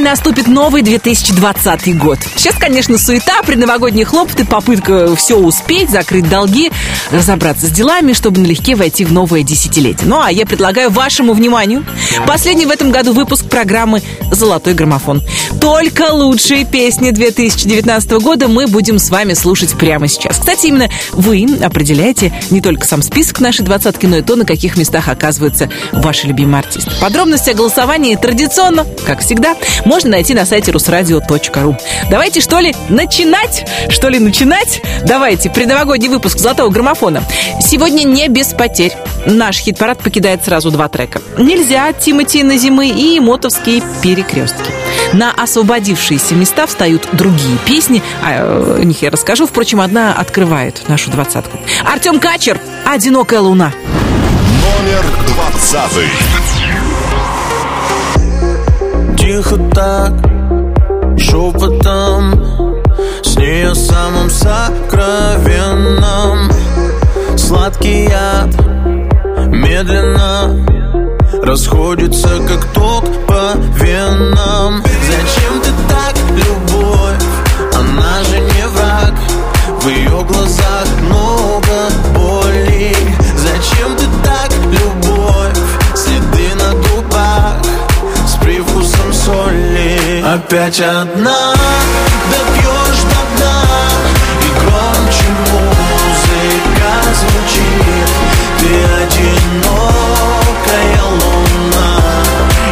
и наступит новый 2020 год. Сейчас, конечно, суета, предновогодние хлопоты, попытка все успеть, закрыть долги, разобраться с делами, чтобы налегке войти в новое десятилетие. Ну, а я предлагаю вашему вниманию последний в этом году выпуск программы «Золотой граммофон». Только лучшие песни 2019 года мы будем с вами слушать прямо сейчас. Кстати, именно вы определяете не только сам список нашей двадцатки, но и то, на каких местах оказываются ваши любимые артисты. Подробности о голосовании традиционно, как всегда, можно найти на сайте русрадио.ру. Давайте, что ли, начинать? Что ли, начинать? Давайте, предновогодний выпуск «Золотого граммофона». Сегодня не без потерь. Наш хит-парад покидает сразу два трека. «Нельзя» Тимати на зимы и «Мотовские перекрестки». На освободившиеся места встают другие песни. О них я расскажу. Впрочем, одна открывает нашу двадцатку. Артем Качер «Одинокая луна». Номер двадцатый. Тихо так, шепотом С ней о самом сокровенном Сладкий яд медленно Расходится, как ток по венам. Зачем ты так, любовь? Она же не враг. В ее глазах много Опять одна Допьешь до дна И громче музыка звучит. Ты одинокая луна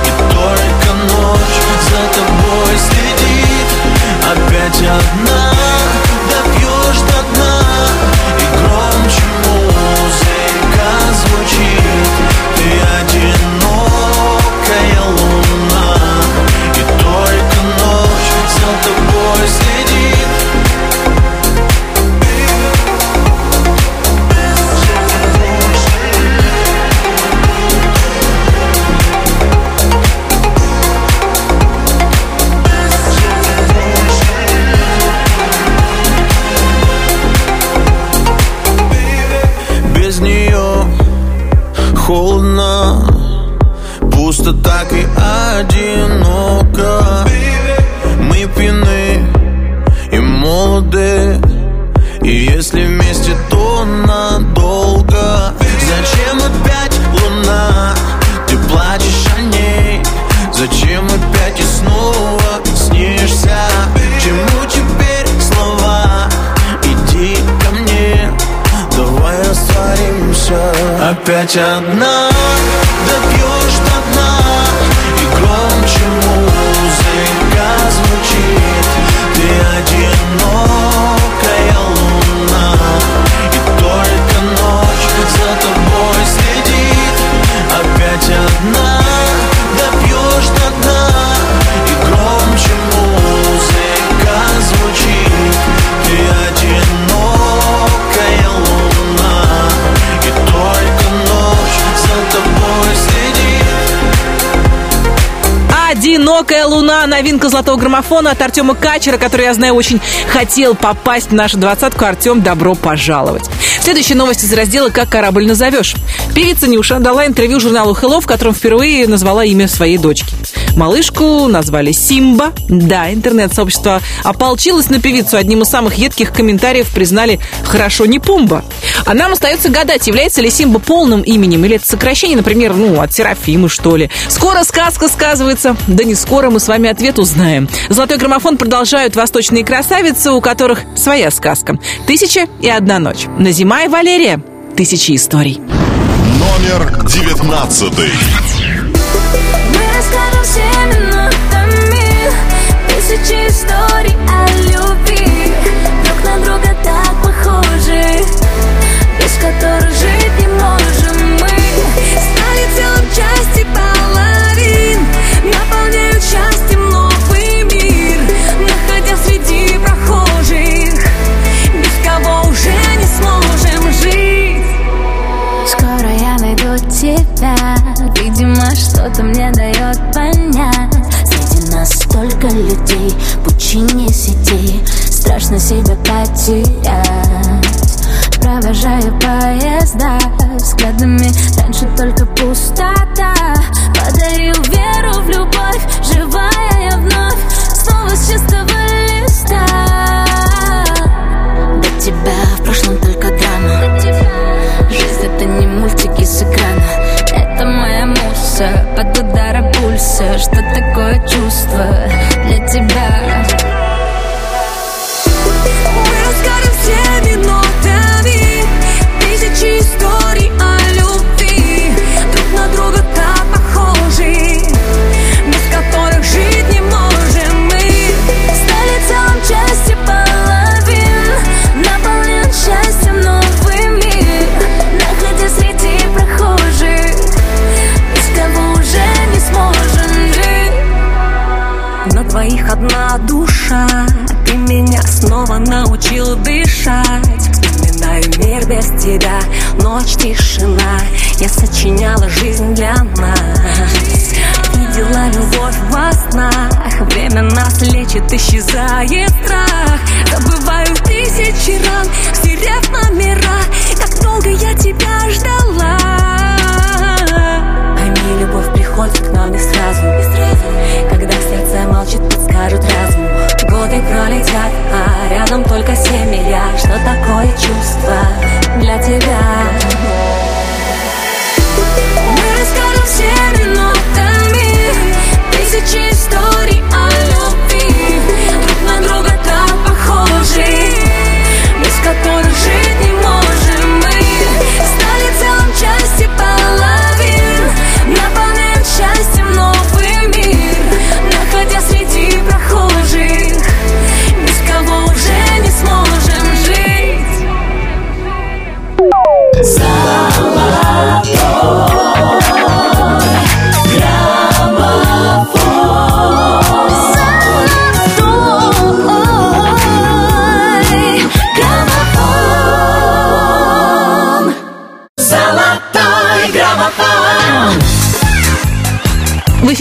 И только ночь за тобой следит. Опять одна одна «Одинокая луна» новинка золотого граммофона от Артема Качера, который, я знаю, очень хотел попасть в нашу двадцатку. Артем, добро пожаловать. Следующая новость из раздела «Как корабль назовешь». Певица Нюша дала интервью журналу Hello, в котором впервые назвала имя своей дочки. Малышку назвали Симба. Да, интернет-сообщество ополчилось на певицу. Одним из самых едких комментариев признали «хорошо не Пумба». А нам остается гадать, является ли Симба полным именем или это сокращение, например, ну, от Серафимы, что ли. Скоро сказка сказывается. Да не скоро мы с вами ответ узнаем. Золотой граммофон продолжают восточные красавицы, у которых своя сказка. «Тысяча и одна ночь». Назима и Валерия. Тысячи историй. Номер девятнадцатый. Мы расскажем всеми нотами Тысячи историй тебя. Видимо, что-то мне дает понять. Среди нас столько людей пучине сети Страшно себя потерять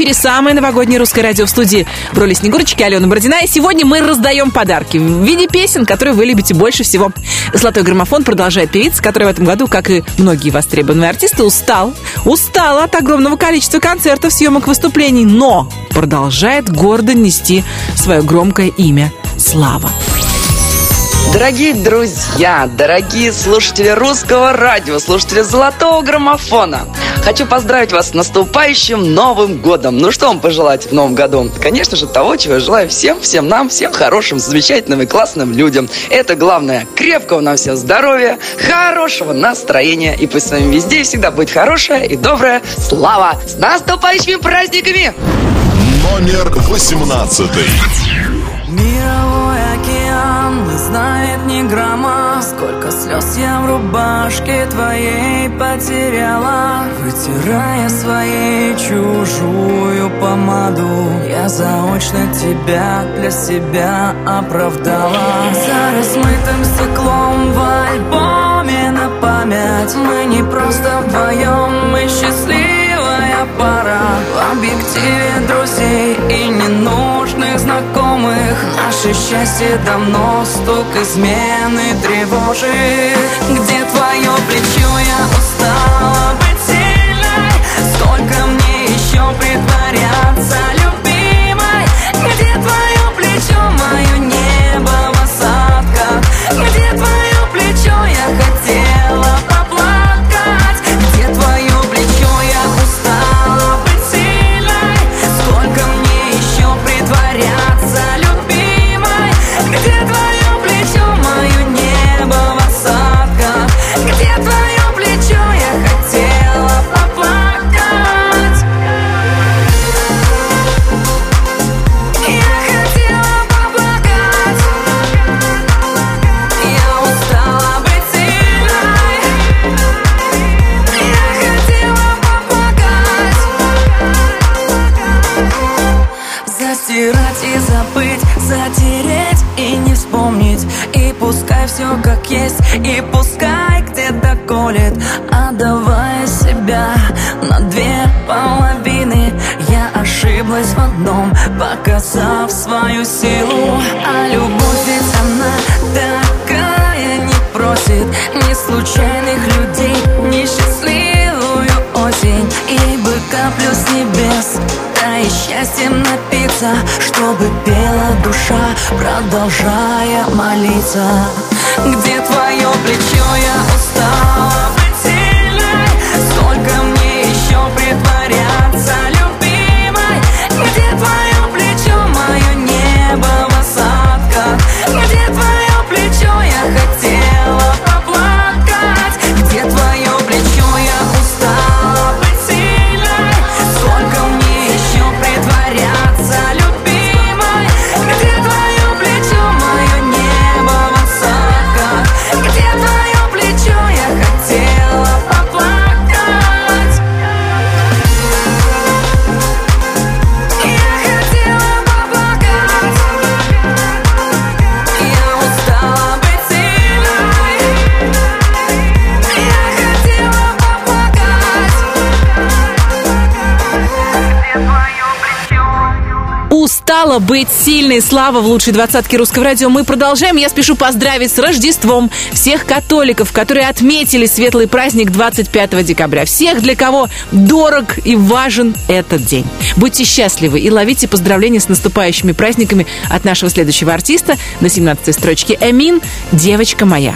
эфире самое новогоднее русское радио в студии в роли Снегурочки Алена Бородина. И сегодня мы раздаем подарки в виде песен, которые вы любите больше всего. Золотой граммофон продолжает певица, которая в этом году, как и многие востребованные артисты, устал. Устала от огромного количества концертов, съемок, выступлений, но продолжает гордо нести свое громкое имя Слава. Дорогие друзья, дорогие слушатели русского радио, слушатели золотого граммофона, хочу поздравить вас с наступающим Новым годом. Ну что вам пожелать в Новом году? Конечно же того, чего я желаю всем, всем нам, всем хорошим, замечательным и классным людям. Это главное, крепкого нам всем здоровья, хорошего настроения и пусть с вами везде и всегда будет хорошая и добрая слава. С наступающими праздниками! Номер восемнадцатый. Знает ни грамма. Сколько слез я в рубашке твоей потеряла. Вытирая своей чужую помаду Я заочно тебя для себя оправдала. За размытым стеклом в альбоме на память Мы не просто вдвоем, мы счастливая пара. В объективе друзей и ненужных знакомых. Наше счастье давно стук измены тревожит. Где твое плечо, я устала быть сильной. Сколько мне еще притворяться любимой. Где твое плечо, мое небо в осадках. Где твое плечо, я хотела затереть и не вспомнить. И пускай все как есть, и пускай где-то колет. Отдавая себя на две половины. Я ошиблась в одном, показав свою силу. А любовь ведь она такая не просит. Ни случайных людей, ни счастливую осень. Ибо каплю с небес Дай счастьем напиться Чтобы пела душа Продолжая молиться. Где твое плечо, я устала обещала быть сильной. Слава в лучшей двадцатке русского радио. Мы продолжаем. Я спешу поздравить с Рождеством всех католиков, которые отметили светлый праздник 25 декабря. Всех, для кого дорог и важен этот день. Будьте счастливы и ловите поздравления с наступающими праздниками от нашего следующего артиста на 17 строчке Эмин «Девочка моя».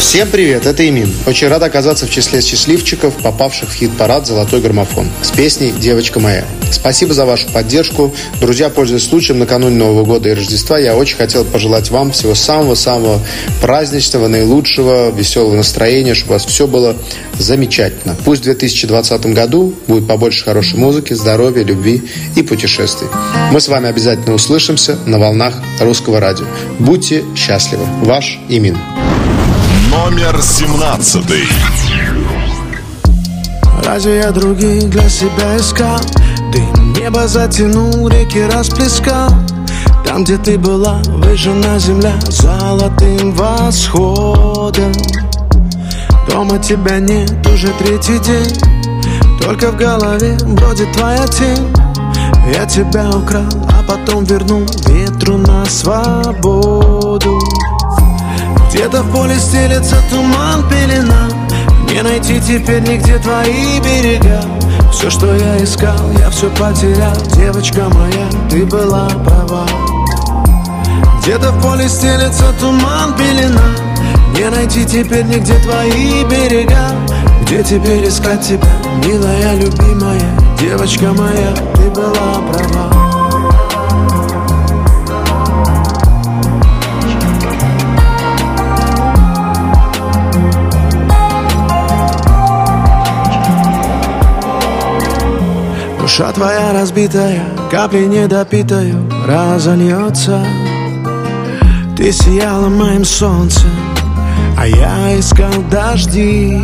Всем привет, это Имин. Очень рад оказаться в числе счастливчиков, попавших в хит-парад «Золотой граммофон» с песней «Девочка моя». Спасибо за вашу поддержку. Друзья, пользуясь случаем, накануне Нового года и Рождества, я очень хотел пожелать вам всего самого-самого праздничного, наилучшего, веселого настроения, чтобы у вас все было замечательно. Пусть в 2020 году будет побольше хорошей музыки, здоровья, любви и путешествий. Мы с вами обязательно услышимся на волнах русского радио. Будьте счастливы. Ваш Имин номер семнадцатый. Разве я других для себя искал? Дым небо затянул, реки расплескал. Там, где ты была, выжжена земля Золотым восходом. Дома тебя нет уже третий день. Только в голове бродит твоя тень. Я тебя украл, а потом вернул ветру на свободу где-то в поле стелется туман, пелена. Не найти теперь нигде твои берега. Все, что я искал, я все потерял. Девочка моя, ты была права. Где-то в поле стелется туман, пелена. Не найти теперь нигде твои берега. Где теперь искать тебя, милая, любимая? Девочка моя, ты была права Душа твоя разбитая, капли недопитаю разольется. Ты сияла моим солнцем, а я искал дожди.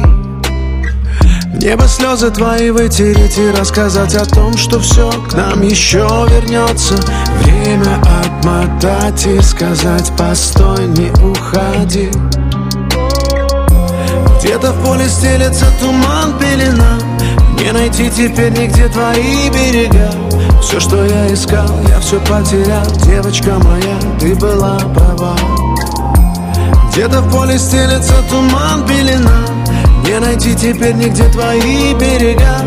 Небо слезы твои вытереть и рассказать о том, что все к нам еще вернется Время отмотать и сказать, постой, не уходи Где-то в поле стелется туман, пелена не найти теперь нигде твои берега? Все, что я искал, я все потерял. Девочка моя, ты была права. Где-то в поле стелется туман, пелена. Не найти теперь нигде твои берега?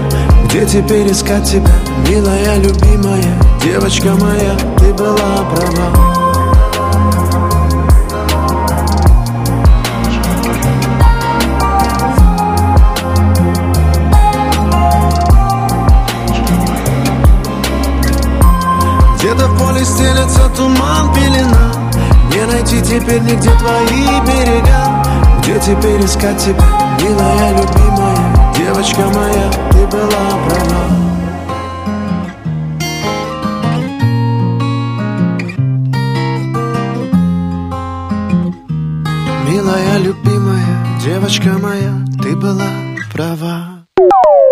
Где теперь искать тебя, милая, любимая? Девочка моя, ты была права поле стелется туман, пелена. Не найти теперь нигде твои берега. Где теперь искать тебя, милая, любимая? Девочка моя, ты была права. Милая, любимая, девочка моя, ты была права.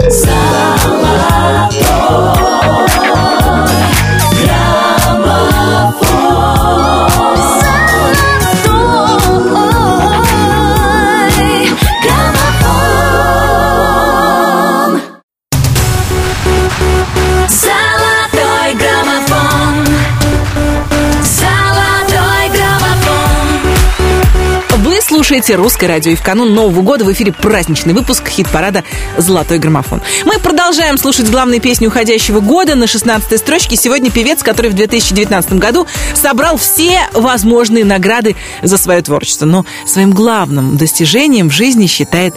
Золотой слушаете «Русское радио». И в канун Нового года в эфире праздничный выпуск хит-парада «Золотой граммофон». Мы продолжаем слушать главные песни уходящего года. На 16 строчке сегодня певец, который в 2019 году собрал все возможные награды за свое творчество. Но своим главным достижением в жизни считает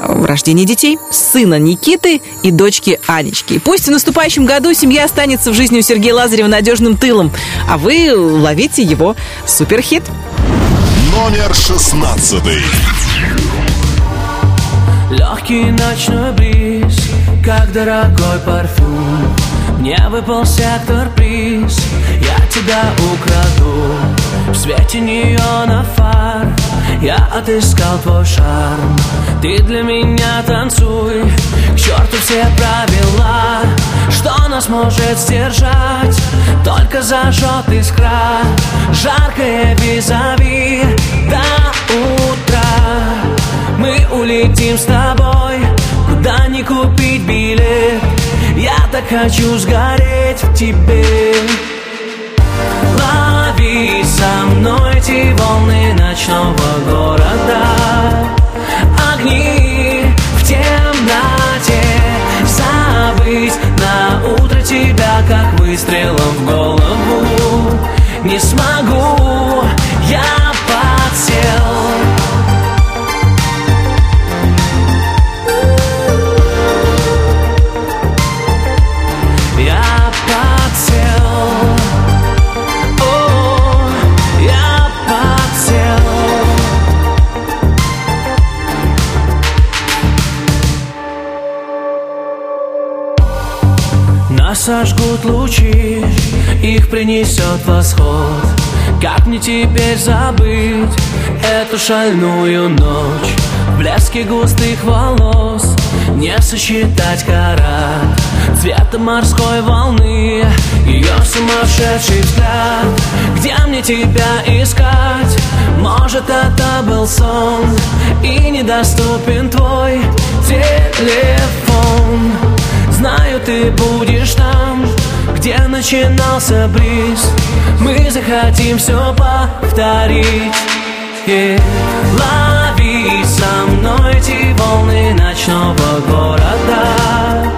э, рождение детей. Сына Никиты и дочки Анечки. Пусть в наступающем году семья останется в жизни у Сергея Лазарева надежным тылом, а вы ловите его суперхит номер шестнадцатый. Легкий ночной бриз, как дорогой парфюм Мне выпал сектор приз, я тебя украду. В свете неона фар, я отыскал твой шарм. Ты для меня танцуй, к черту все правила. Что нас может сдержать, только зажжет искра Жаркое визави. До утра Мы улетим с тобой, куда не купить билет Я так хочу сгореть в тебе. Лови со мной эти волны ночного города. Огни в темноте. Забыть на утро тебя, как выстрелом в голову. Не смогу, я подсел Нас сожгут лучи, их принесет восход. Как мне теперь забыть эту шальную ночь? В блеске густых волос не сосчитать карат Цвета морской волны, ее сумасшедший взгляд. Где мне тебя искать? Может это был сон И недоступен твой телефон Знаю, ты будешь там, где начинался бриз. Мы захотим все повторить. И Лови со мной эти волны ночного города.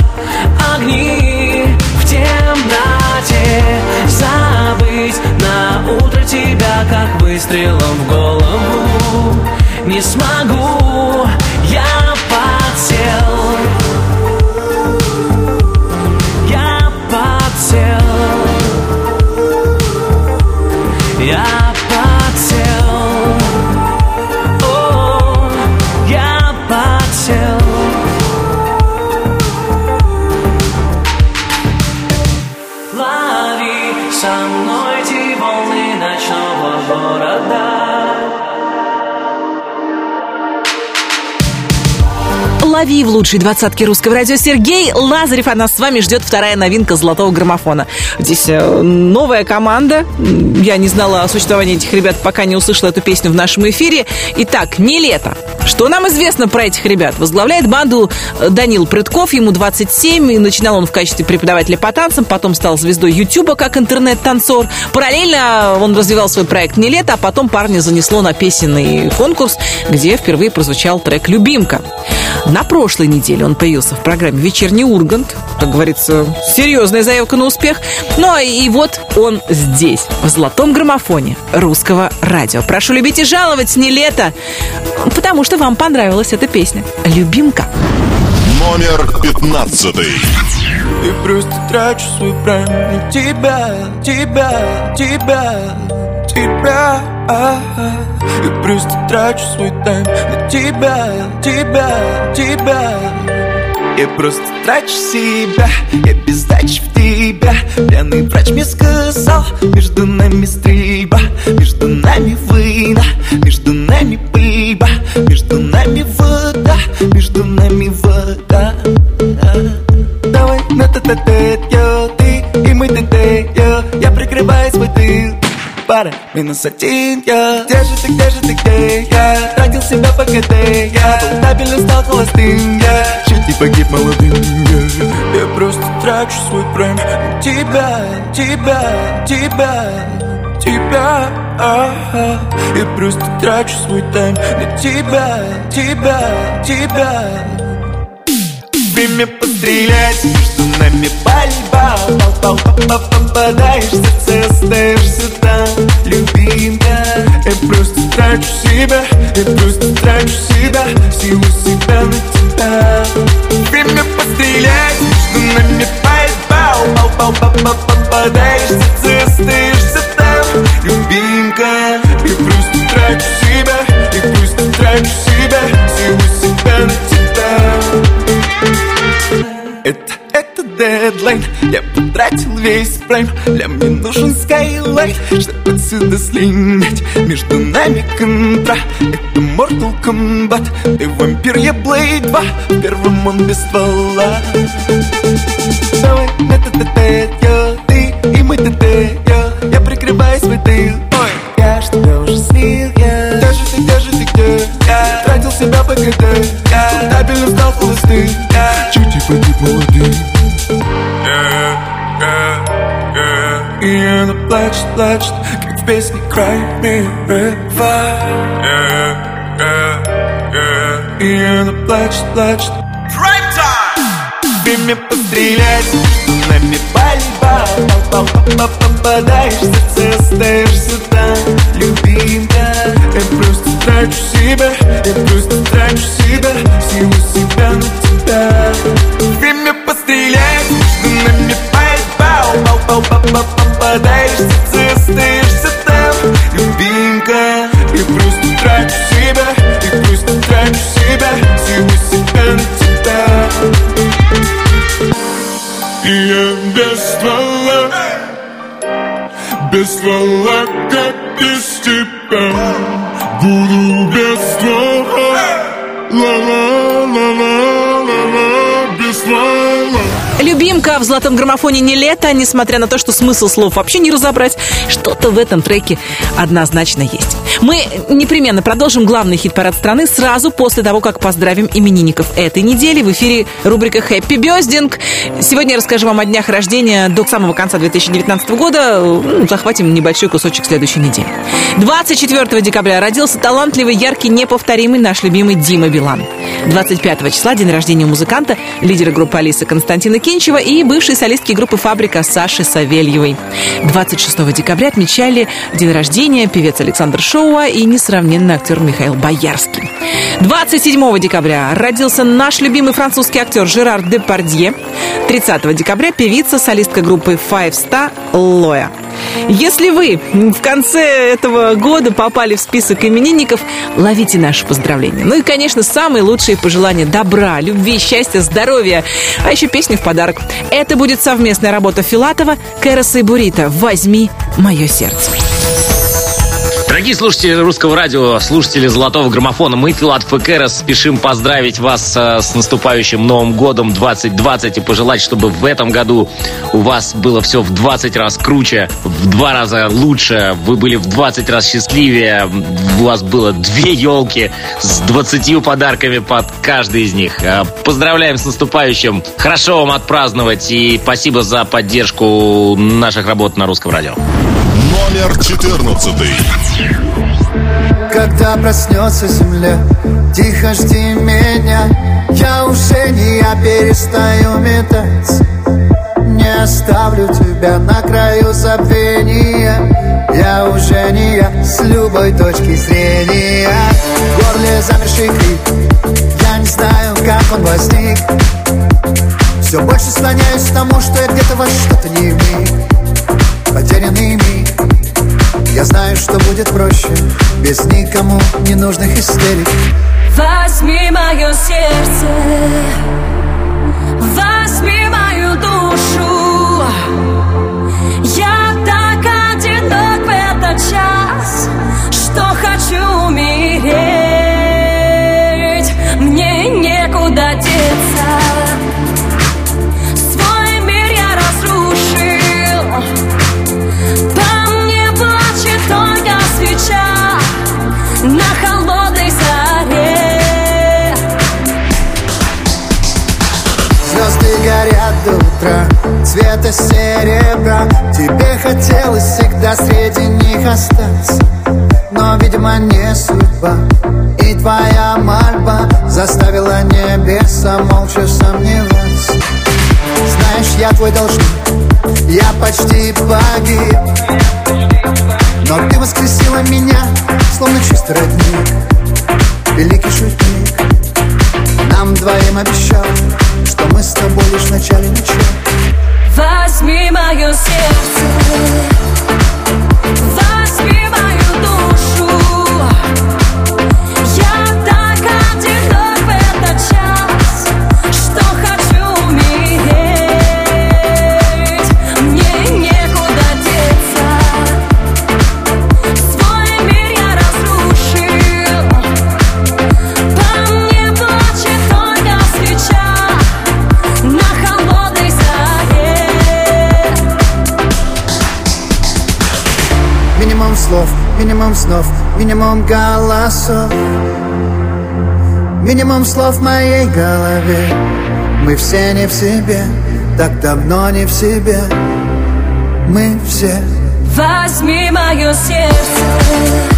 Огни в темноте. Забыть на утро тебя, как выстрелом в голову. Не смогу, я подсел Лови в лучшей двадцатке русского радио Сергей Лазарев. А нас с вами ждет вторая новинка золотого граммофона. Здесь э, новая команда. Я не знала о существовании этих ребят, пока не услышала эту песню в нашем эфире. Итак, не лето. Что нам известно про этих ребят? Возглавляет банду э, Данил Прытков, ему 27, и начинал он в качестве преподавателя по танцам, потом стал звездой Ютуба как интернет-танцор. Параллельно он развивал свой проект «Не лето», а потом парня занесло на песенный конкурс, где впервые прозвучал трек «Любимка». На прошлой неделе он появился в программе «Вечерний Ургант». Как говорится, серьезная заявка на успех. Ну а и вот он здесь, в золотом граммофоне русского радио. Прошу любить и жаловать не лето, потому что вам понравилась эта песня. «Любимка». Номер пятнадцатый. И просто трачу свой прайм на тебя, тебя, тебя, тебя. И просто трачу свой тайм на тебя, тебя, тебя. Я просто трачу себя, я без в тебя. Пьяный врач мне сказал, между нами стрельба Между нами война, между нами пыльба Между нами вода, между нами вода тет тет йо Ты и мы тет йо Я прикрываю свой тыл Пара минус один, я Где же ты, где же ты, где я Тратил себя по КТ, я Был стал холостым, я Чуть не погиб молодым, я Я просто трачу свой прайм тебя, тебя, тебя Тебя, ага. Я просто трачу свой тайм на тебя, тебя, тебя Время пострелять, между нами пальба Пал, пал, пал, попадаешь в сердце, остаешься там. Любимка, я просто трачу себя Я просто трачу себя, силу себя на тебя. Время пострелять, между нами пальба Пал, пал, пал, попадаешь в сердце, остаешься там. Любимка, я просто трачу себя Я просто трачу себя, силу себя на тебя дедлайн. Я потратил весь прайм. Для мне нужен скайлайт Чтобы отсюда слинять Между нами контра. Это Mortal Kombat. Ты вампир, я Blade 2 В первом он без ствола. Давай на т т Ты и мы т т Я прикрываю свой тыл Ой, я ж тебя уже слил я. Где же ты, где же ты, где я? Тратил себя по КТ. Я Табельным стал холостым плачет, как в песне Cry Me River yeah, yeah, yeah. И она плачет, плачет Время пострелять, нами пальба Попадаешь в сердце, остаешься там Любимка, я просто трачу себя Я просто трачу себя, всего себя на тебя Время пострелять, пальба Попадаешь в остаешься там Любимка, я просто трачу себя Я просто трачу себя, всего себя на тебя. Я без ствола Без ствола, как без тебя. Буду без ствола Ла-ла-ла-ла-ла-ла Без ствола Любимка в золотом граммофоне не лето, несмотря на то, что смысл слов вообще не разобрать. Что-то в этом треке однозначно есть. Мы непременно продолжим главный хит-парад страны сразу после того, как поздравим именинников этой недели. В эфире рубрика «Хэппи Бёздинг». Сегодня я расскажу вам о днях рождения до самого конца 2019 года. Ну, захватим небольшой кусочек следующей недели. 24 декабря родился талантливый, яркий, неповторимый наш любимый Дима Билан. 25 числа день рождения музыканта, лидера группы Алисы Константина Кенчева и бывшей солистки группы «Фабрика» Саши Савельевой. 26 декабря отмечали день рождения певец Александр Шоуа и несравненный актер Михаил Боярский. 27 декабря родился наш любимый французский актер Жерар Депардье. 30 декабря певица, солистка группы Five Star Лоя. Если вы в конце этого года попали в список именинников, ловите наши поздравления. Ну и, конечно, самые лучшие пожелания добра, любви, счастья, здоровья, а еще песню в подарок. Это будет совместная работа Филатова, Кэроса и Бурита «Возьми мое сердце». Дорогие слушатели русского радио, слушатели Золотого граммофона, мы, Филатов и Кэрос, спешим поздравить вас э, с наступающим Новым годом 2020 и пожелать, чтобы в этом году у вас было все в 20 раз круче, в два раза лучше, вы были в 20 раз счастливее, у вас было две елки с 20 подарками под каждый из них. Э, Поздравляем с наступающим, хорошо вам отпраздновать и спасибо за поддержку наших работ на русском радио. Номер 14. Когда проснется земля, тихо жди меня. Я уже не я перестаю метаться Не оставлю тебя на краю забвения. Я уже не я с любой точки зрения. В горле замерший крик. Я не знаю, как он возник. Все больше склоняюсь к тому, что я где-то во что-то не вмиг Потерянный я знаю, что будет проще. Без никому ненужных истерик. Возьми мое сердце утра Цвета серебра. Тебе хотелось всегда среди них остаться. Но, видимо, не судьба. И твоя мольба Заставила небеса молча сомневаться. Знаешь, я твой должник. Я почти погиб. Но ты воскресила меня Словно чистый родник. Великий шутник. Нам двоим обещал с тобой лишь в начале начала Возьми мое сердце. Возьми мою минимум снов, минимум голосов. Минимум слов в моей голове. Мы все не в себе, так давно не в себе. Мы все. Возьми мое сердце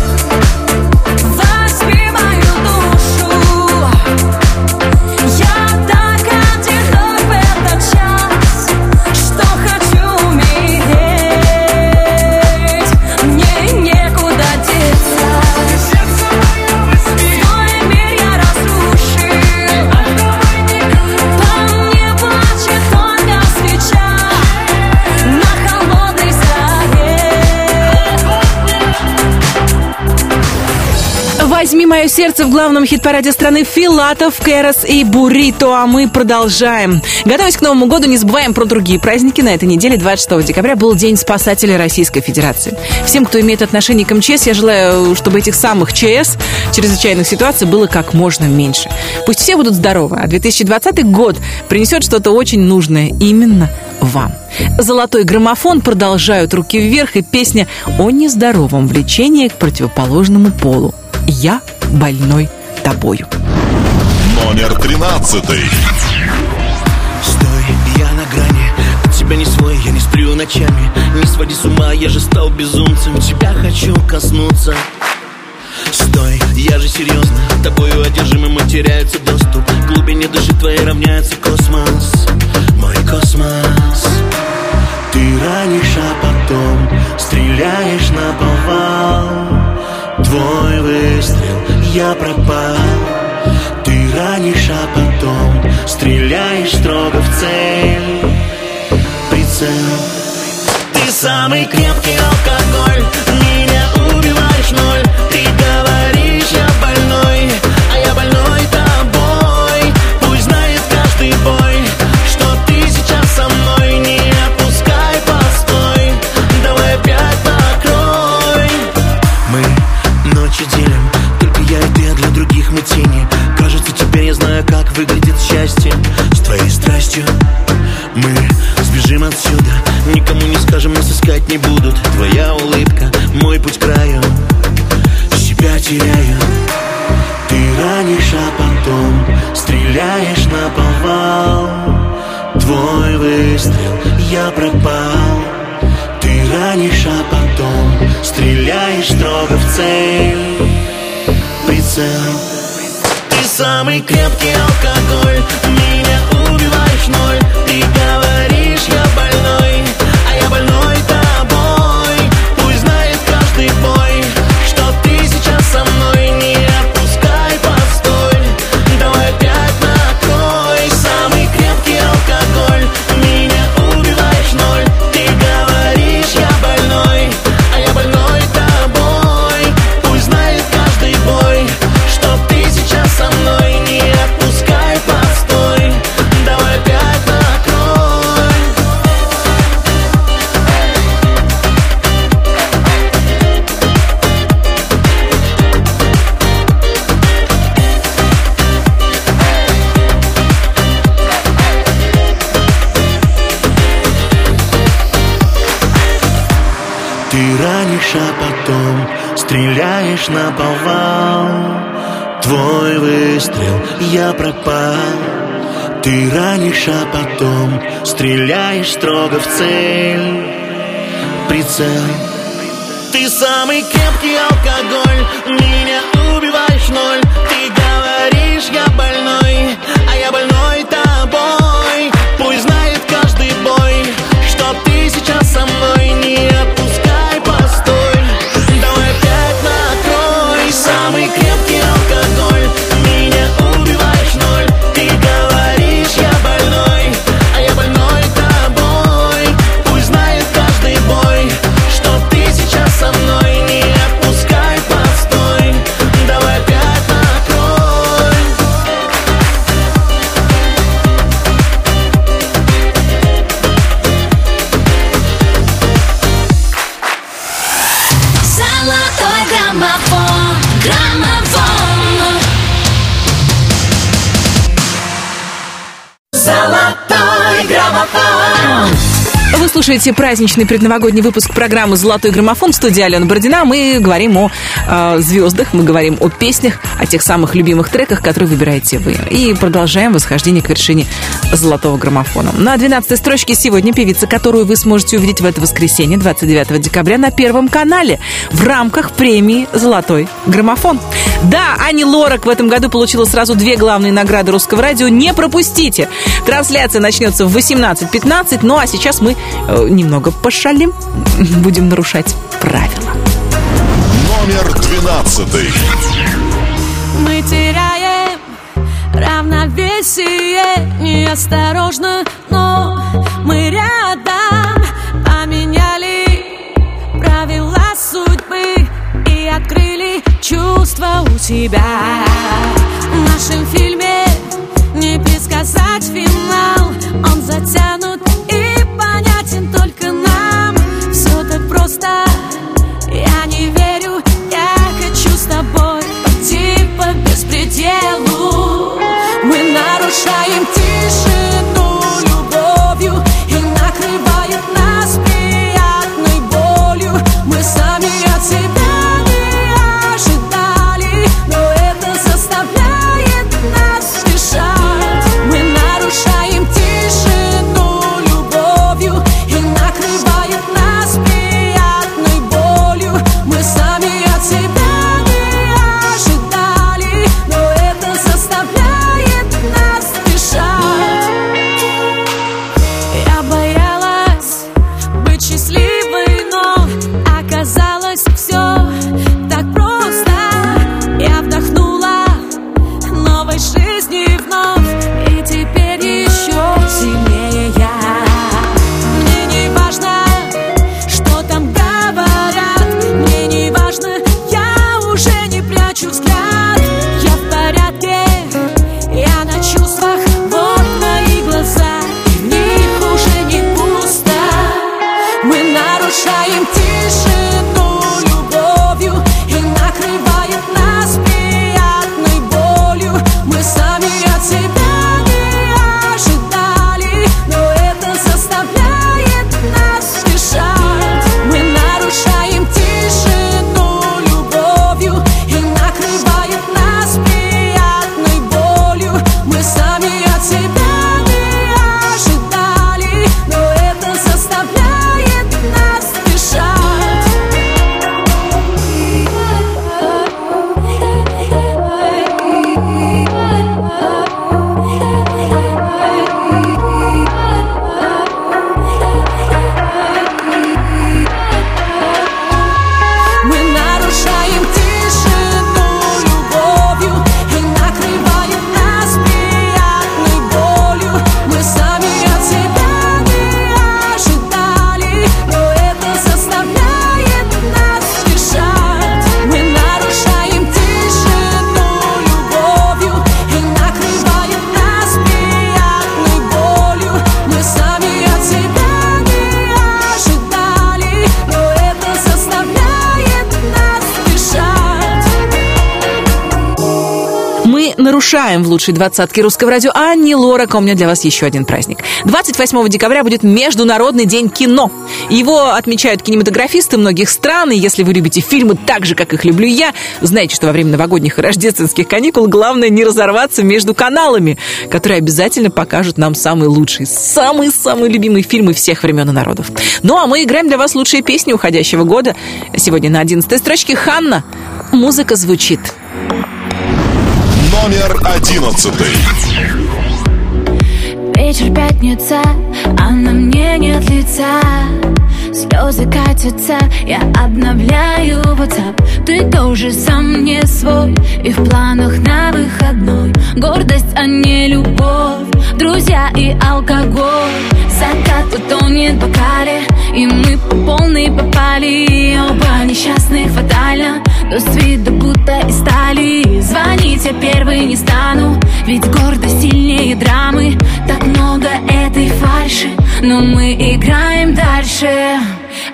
Возьми мое сердце в главном хит-параде страны Филатов, Кэрос и Буррито, а мы продолжаем. Готовясь к Новому году, не забываем про другие праздники. На этой неделе, 26 декабря, был День спасателей Российской Федерации. Всем, кто имеет отношение к МЧС, я желаю, чтобы этих самых ЧС, чрезвычайных ситуаций, было как можно меньше. Пусть все будут здоровы, а 2020 год принесет что-то очень нужное именно вам. Золотой граммофон продолжают руки вверх и песня о нездоровом влечении к противоположному полу. Я больной тобою. Номер тринадцатый. Стой, я на грани. От тебя не свой, я не сплю ночами. Не своди с ума, я же стал безумцем. Тебя хочу коснуться. Стой, я же серьезно. Тобою одержимым и теряется доступ. К глубине души твоей равняется космос. Мой космос. Ты ранишь, а потом Стреляешь на повал Твой выстрел, я пропал. Ты ранишь, а потом Стреляешь строго в цель. Прицел. Ты самый крепкий алкоголь мы тени Кажется, теперь я знаю, как выглядит счастье. С твоей страстью Мы сбежим отсюда. Никому не скажем, нас искать не будут. Твоя улыбка, мой путь к краю. Себя теряю. Ты ранишь, а потом Стреляешь на повал. Твой выстрел, я пропал. Ты ранишь, а потом Стреляешь строго в цель. Прицел самый крепкий алкоголь. Меня убиваешь ноль Ты говоришь, я больной А я больной стреляешь на повал Твой выстрел, я пропал. Ты ранишь, а потом стреляешь строго в цель. Прицел. Ты самый крепкий алкоголь слушаете праздничный предновогодний выпуск программы «Золотой граммофон» в студии Алена Бородина. Мы говорим о э, звездах, мы говорим о песнях, о тех самых любимых треках, которые выбираете вы. И продолжаем восхождение к вершине «Золотого граммофона». На 12 строчке сегодня певица, которую вы сможете увидеть в это воскресенье, 29 декабря, на Первом канале в рамках премии «Золотой граммофон». Да, Ани Лорак в этом году получила сразу две главные награды русского радио. Не пропустите! Трансляция начнется в 18.15, ну а сейчас мы э, немного пошалим, будем нарушать правила. Номер двенадцатый. Мы теряем равновесие Неосторожно, но мы рядом Поменяли правила судьбы И открыли чувства у тебя Мы нарушаем в лучшей двадцатке русского радио Анни Лорак. У меня для вас еще один праздник. 28 декабря будет Международный день кино. Его отмечают кинематографисты многих стран. И если вы любите фильмы так же, как их люблю я, знаете, что во время новогодних и рождественских каникул главное не разорваться между каналами, которые обязательно покажут нам самые лучшие, самые-самые любимые фильмы всех времен и народов. Ну, а мы играем для вас лучшие песни уходящего года. Сегодня на 11 строчке Ханна. Музыка звучит. Номер одиннадцатый. Вечер пятница, а на мне нет лица. Слезы катятся, я обновляю WhatsApp. Ты тоже сам не свой И в планах на выходной. Гордость, а не любовь Друзья и алкоголь. Закат утонет в бокале И мы по полной попали. Оба несчастных фатально Но с виду будто из стали. Звонить я первый не стану Ведь гордость сильнее драмы. Так много этой фальши Но мы играем дальше.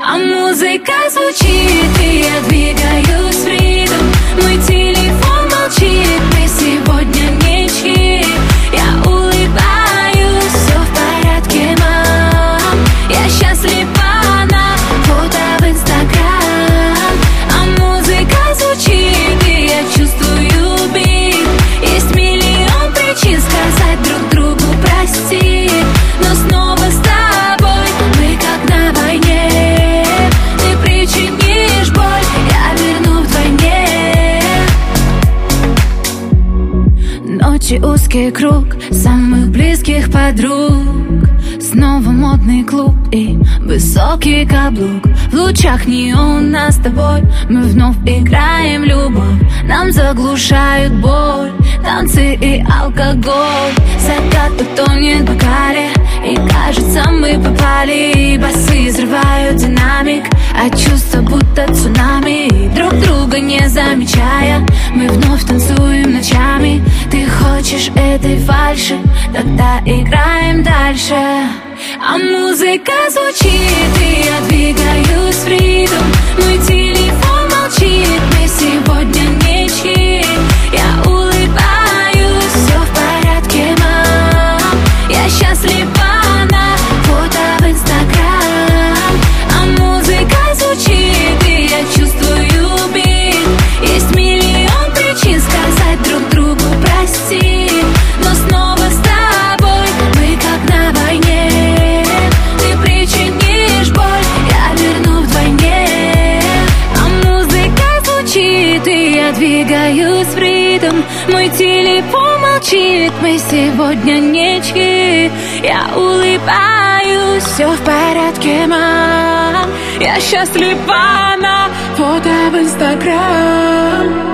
А музыка звучит И я двигаюсь в ритм. Мой телефон молчит Мы сегодня ничьи Я улыбаюсь Все в порядке, мам Очень узкий круг самых близких подруг. Снова модный клуб и высокий каблук. В лучах неона с тобой мы вновь играем любовь. Нам заглушают боль, танцы и алкоголь. Закат утонет в бокале и кажется мы попали. Басы взрывают динамик, а чувства будто цунами. Друг друга не замечая, мы вновь танцуем ночами. Ты хочешь этой фальши, тогда играем дальше. А музыка звучит, и я двигаюсь в ритм. Мой телефон молчит, мы сегодня ничьи Мой телефон молчит, мы сегодня ничьи Я улыбаюсь, все в порядке, мам Я счастлива на фото в инстаграм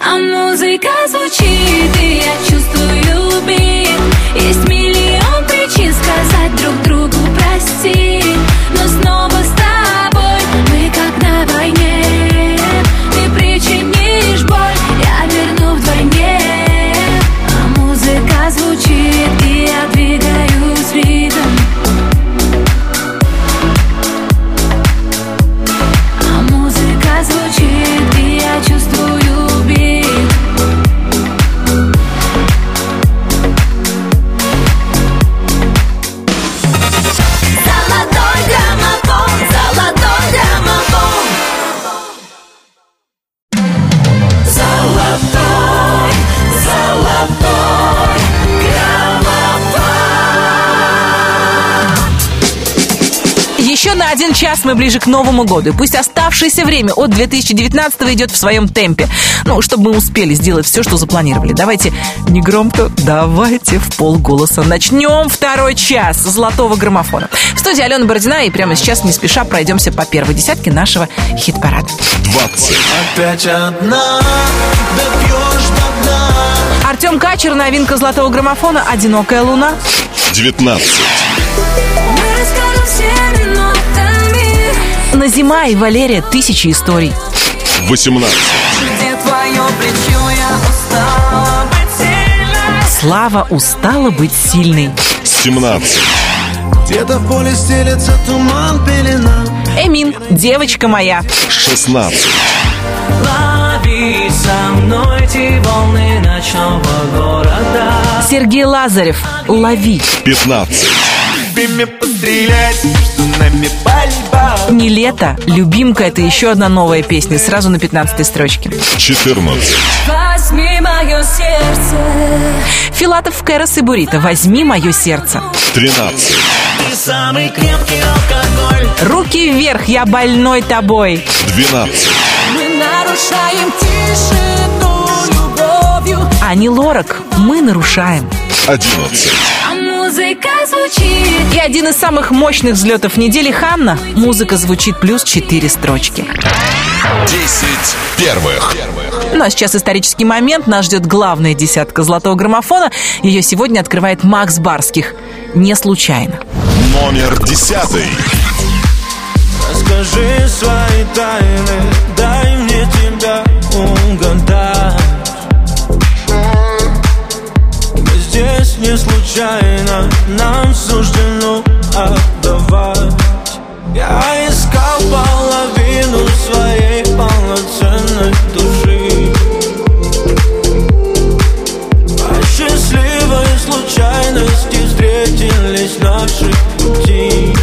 а музыка звучит, и я чувствую бит Есть миллион причин сказать друг другу прости мы ближе к Новому году. И Пусть оставшееся время от 2019 идет в своем темпе. Ну, чтобы мы успели сделать все, что запланировали. Давайте не громко, давайте в полголоса. Начнем второй час золотого граммофона. В студии Алена Бородина, и прямо сейчас не спеша пройдемся по первой десятке нашего хит-парада. 20. Опять одна, допьешь до дна Артем Качер, новинка золотого граммофона «Одинокая луна». 19. Минутами Назима и Валерия «Тысячи историй». 18. Где твое плечо, я устала быть сильной Слава устала быть сильной. 17. Где-то в поле стелется туман, пелена Эмин, девочка моя. 16. Лови со мной эти волны ночного города Сергей Лазарев, лови. 15. Время пострелять, что Не лето, любимка это еще одна новая песня, сразу на 15 строчке. 14. Возьми мое сердце Филатов, Кэрос и Бурита, возьми мое сердце. 13. Ты самый крепкий алкоголь Руки вверх, я больной тобой. 12. Мы нарушаем тишину любовью Ани Лорак, мы нарушаем. 11. Музыка звучит И один из самых мощных взлетов недели Ханна. Музыка звучит плюс 4 строчки. 10 первых. Ну а сейчас исторический момент. Нас ждет главная десятка золотого граммофона. Ее сегодня открывает Макс Барских. Не случайно. Номер 10. Расскажи свои тайны, дай мне тебя здесь не случайно, нам суждено отдавать. Я искал половину своей полноценной души. По счастливой случайности встретились наши пути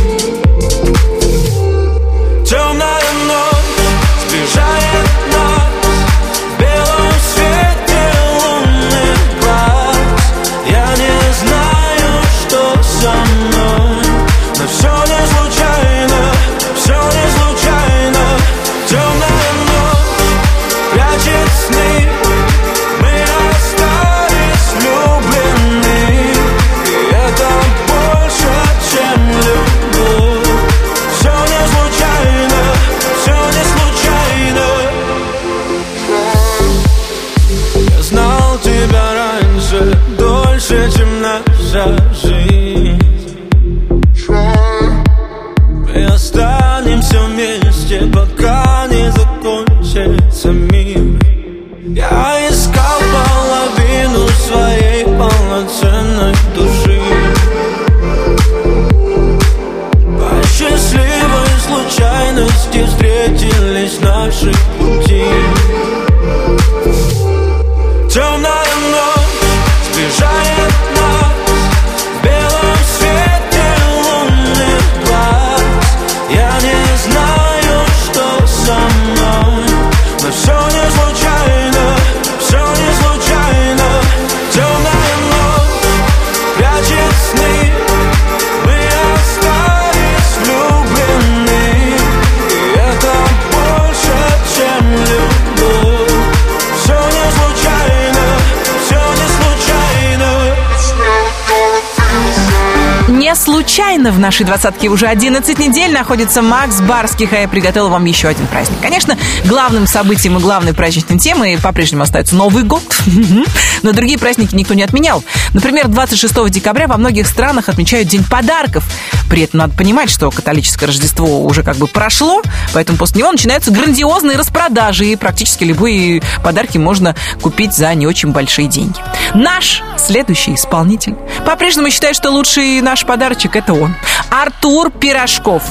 нашей двадцатке уже 11 недель находится Макс Барских, а я приготовила вам еще один праздник. Конечно, главным событием и главной праздничной темой по-прежнему остается Новый год, но другие праздники никто не отменял. Например, 26 декабря во многих странах отмечают День подарков. При этом надо понимать, что католическое Рождество уже как бы прошло, поэтому после него начинаются грандиозные распродажи, и практически любые подарки можно купить за не очень большие деньги. Наш следующий исполнитель по-прежнему считает, что лучший наш подарочек это он. Артур Пирожков.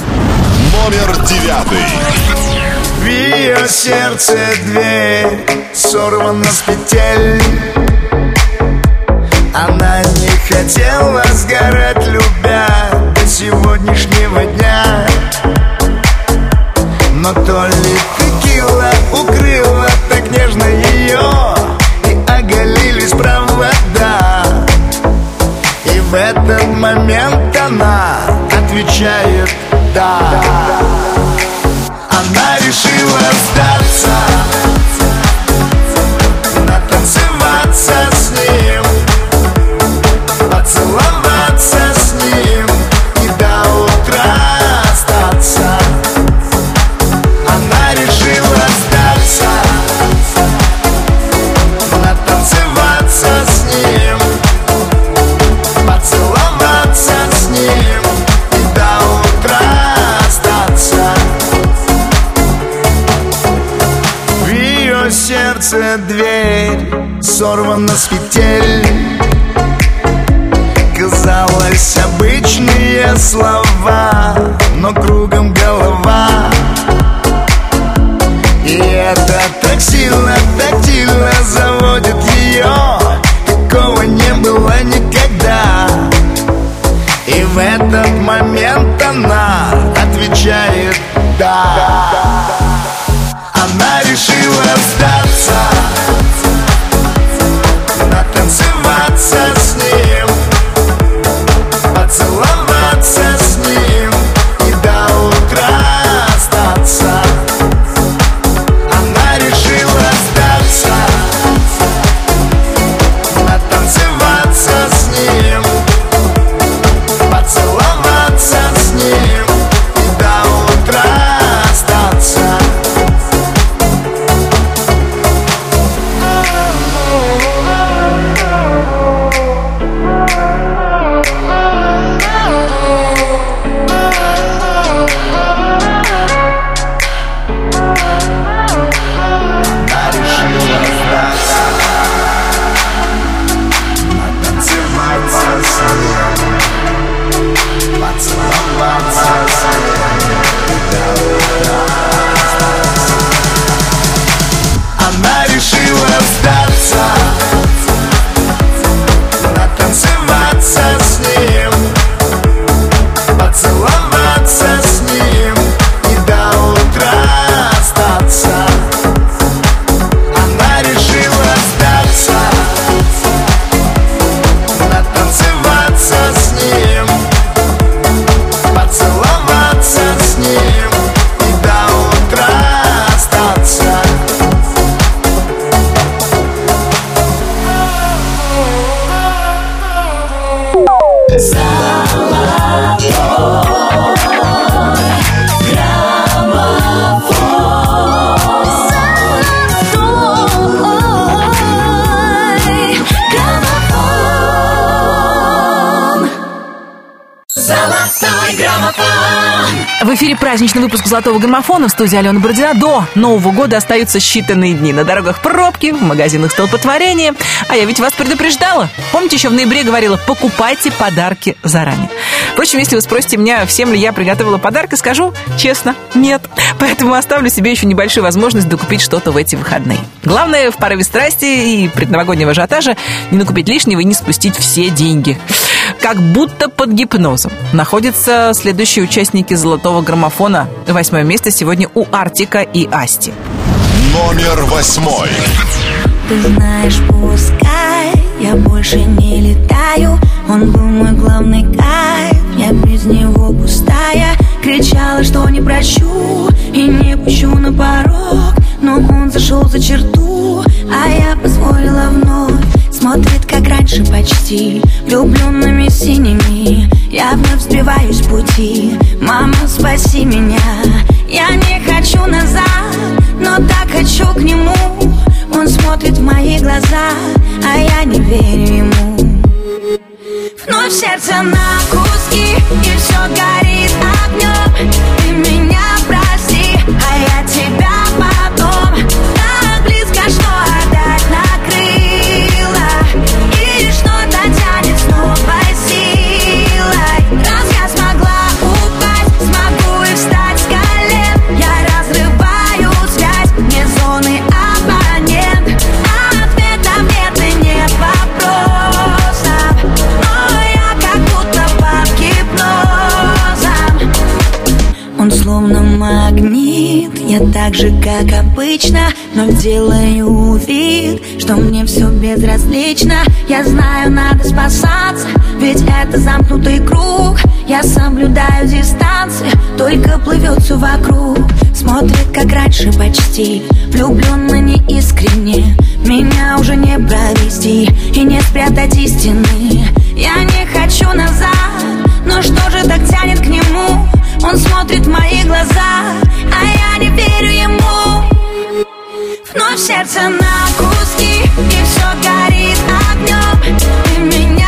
Номер девятый. В ее сердце дверь сорвана с петель Она не хотела сгорать, любя до сегодняшнего дня Но то ли текила укрыла так нежно ее И оголились провода И в этот момент она отвечает «да» Она решила сдаться Натанцеваться сорвана с петель эфире праздничный выпуск «Золотого граммофона» в студии Алена Бородина. До Нового года остаются считанные дни. На дорогах пробки, в магазинах столпотворение. А я ведь вас предупреждала. Помните, еще в ноябре говорила, покупайте подарки заранее. Впрочем, если вы спросите меня, всем ли я приготовила подарки, скажу честно, нет. Поэтому оставлю себе еще небольшую возможность докупить что-то в эти выходные. Главное, в порыве страсти и предновогоднего ажиотажа не накупить лишнего и не спустить все деньги. Как будто под гипнозом находятся следующие участники «Золотого граммофона». Восьмое место сегодня у Артика и Асти. Номер восьмой. Ты знаешь, пускай я больше не летаю Он был мой главный кайф, я без него пустая Кричала, что не прощу и не пущу на порог. Но он зашел за черту, а я позволила вновь. Смотрит, как раньше почти Влюбленными синими. Я вновь сбиваюсь с пути. Мама, спаси меня. Я не хочу назад Но так хочу к нему. Он смотрит в мои глаза А я не верю ему Вновь сердце на куски И все горит огнем Ты меня я так же, как обычно Но делаю вид, что мне все безразлично. Я знаю, надо спасаться, ведь это замкнутый круг. Я соблюдаю дистанции, только плывет все вокруг. Смотрит, как раньше почти, влюбленно неискренне. Меня уже не провести и не спрятать истины. Я не хочу назад, но что же так тянет к нему? Он смотрит в мои глаза, а я не верю ему. Вновь сердце на куски, и все горит огнем Ты меня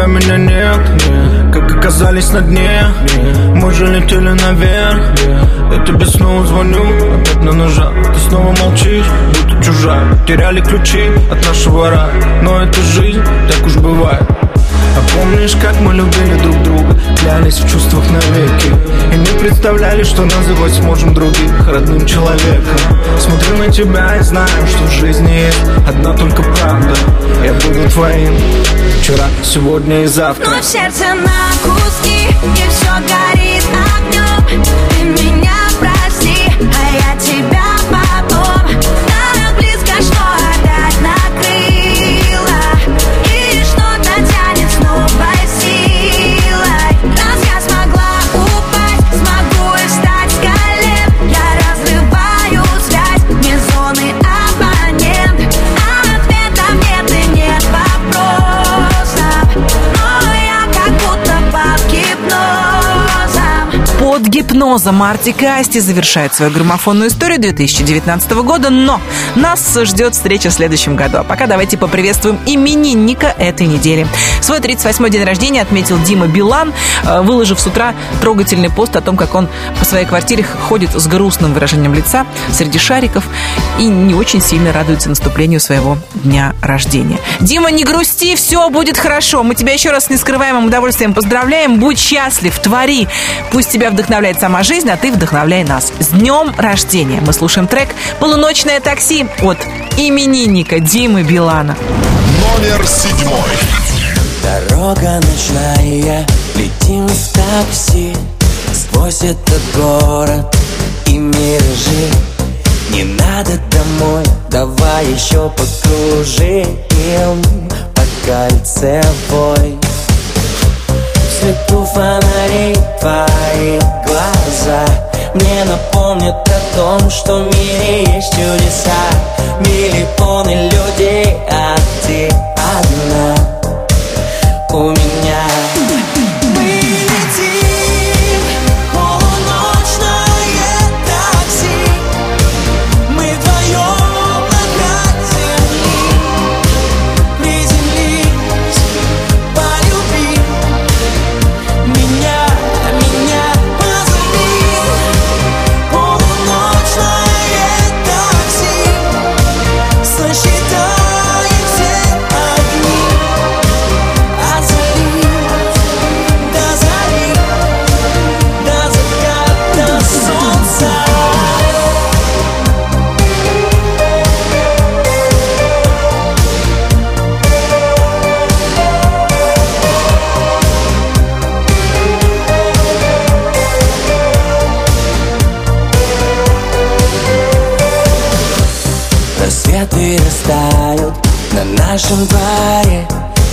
тебя меня нет Как оказались на дне. Мы же летели наверх. Я тебе снова звоню. Опять на ножах Ты снова молчишь, будто чужак. Теряли ключи от нашего рая. Но это жизнь, так уж бывает а помнишь, как мы любили друг друга? Клялись в чувствах навеки. И не представляли, что называть сможем других родным человеком. Смотрю на тебя и знаю, что в жизни есть одна только правда. Я буду твоим вчера, сегодня и завтра. Вновь сердце на куски И все горит огнем Ты меня Под гипнозом Артик и Асти завершает свою граммофонную историю 2019 года, но нас ждет встреча в следующем году. А пока давайте поприветствуем именинника этой недели. Свой 38-й день рождения отметил Дима Билан, э, выложив с утра трогательный пост о том, как он по своей квартире ходит с грустным выражением лица среди шариков и не очень сильно радуется наступлению своего дня рождения. Дима, не грусти, все будет хорошо. Мы тебя еще раз с нескрываемым удовольствием поздравляем. Будь счастлив, твори. Пусть тебя вдохновляет сама жизнь, а ты вдохновляй нас. С днем рождения! Мы слушаем трек «Полуночное такси» от именинника Димы Билана. Номер седьмой. Дорога ночная, летим в такси Сквозь этот город и миражи Не надо домой, давай еще покружим По кольцевой В свету фонарей твоих глаз глаза. Мне напомнят о том, что в мире есть чудеса. Миллионы людей, а ты одна. У меня нашем дворе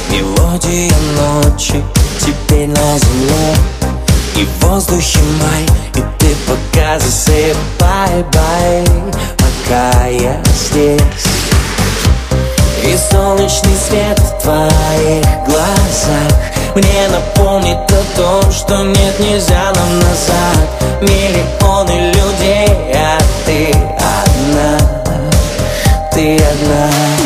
Мелодия ночи теперь на земле. И в воздухе май, и ты пока засыпай, бай. Пока я здесь. И солнечный свет в твоих глазах Мне напомнит о том, что нет, нельзя нам назад. Миллионы людей, а ты одна. Ты одна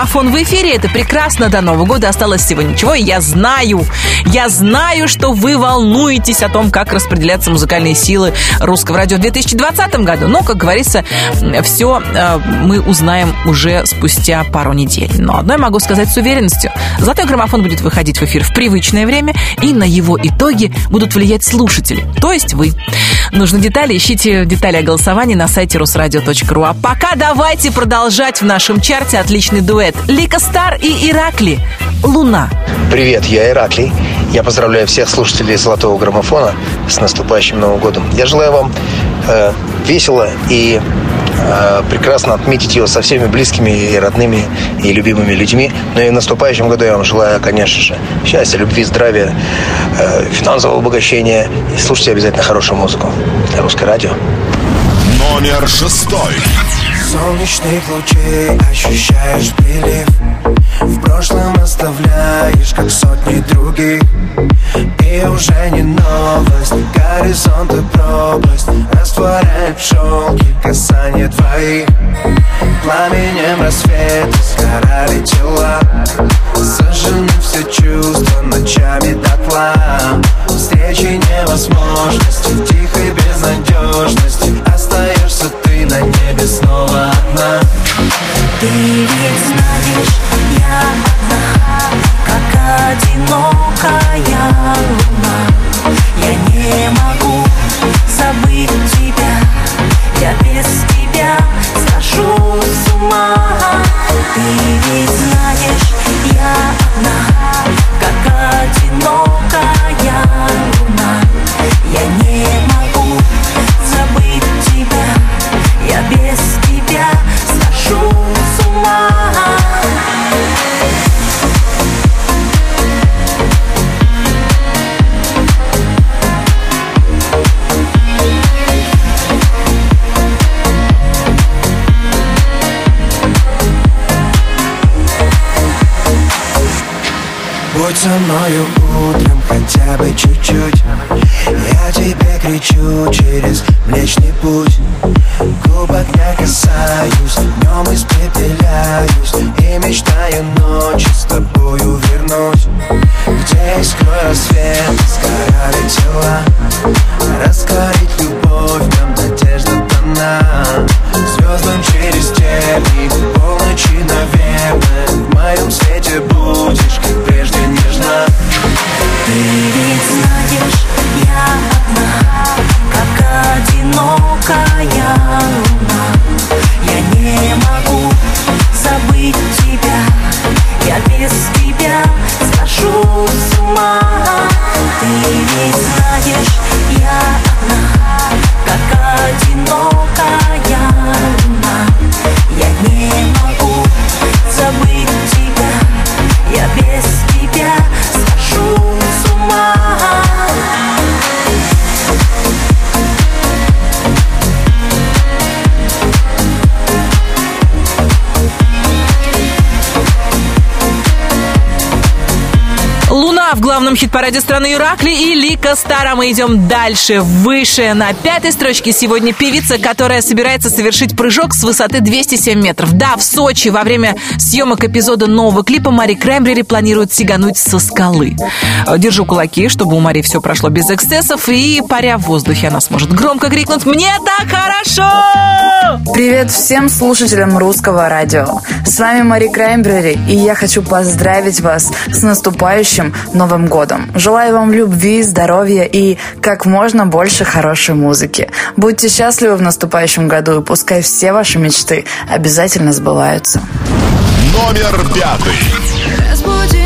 Граммофон в эфире. Это прекрасно. До Нового года осталось всего ничего. И я знаю, я знаю, что вы волнуетесь о том, как распределяться музыкальные силы русского радио в 2020 году. Но, как говорится, все мы узнаем уже спустя пару недель. Но одно я могу сказать с уверенностью. Золотой граммофон будет выходить в эфир в привычное время, и на его итоги будут влиять слушатели, то есть вы. Нужны детали, ищите детали о голосовании на сайте русрадио.ру. А пока давайте продолжать в нашем чарте отличный дуэт. Лика Стар и Иракли. Луна. Привет, я Ираклий. Я поздравляю всех слушателей Золотого граммофона с наступающим Новым годом. Я желаю вам э, весело и прекрасно отметить его со всеми близкими и родными и любимыми людьми. Но и в наступающем году я вам желаю, конечно же, счастья, любви, здравия, э, финансового обогащения. И слушайте обязательно хорошую музыку. Русское радио. Номер шестой. Солнечных лучей ощущаешь прилив В прошлом оставляешь, как сотни других. И уже не новость, горизонт и пропасть. Растворяет в шелке касание твоих. Пламенем рассвета сгорали тела Сожжены все чувства ночами дотла. Встречи невозможности, тихой безнадежности. Остаешься ты на небе снова одна Ты ведь я одна, как одинокая луна. Я не могу хит-параде страны Юракли и Лика Стара. Мы идем дальше, выше. На пятой строчке сегодня певица, которая собирается совершить прыжок с высоты 207 метров. Да, в Сочи во время съемок эпизода нового клипа Мари Крэмбрери планирует сигануть со скалы. Держу кулаки, чтобы у Мари все прошло без эксцессов, и паря в воздухе она сможет громко крикнуть «Мне так хорошо!» Привет всем слушателям русского радио. С вами Мари Крэмбрери, и я хочу поздравить вас с наступающим Новым годом годом. Желаю вам любви, здоровья и как можно больше хорошей музыки. Будьте счастливы в наступающем году и пускай все ваши мечты обязательно сбываются. Номер пятый.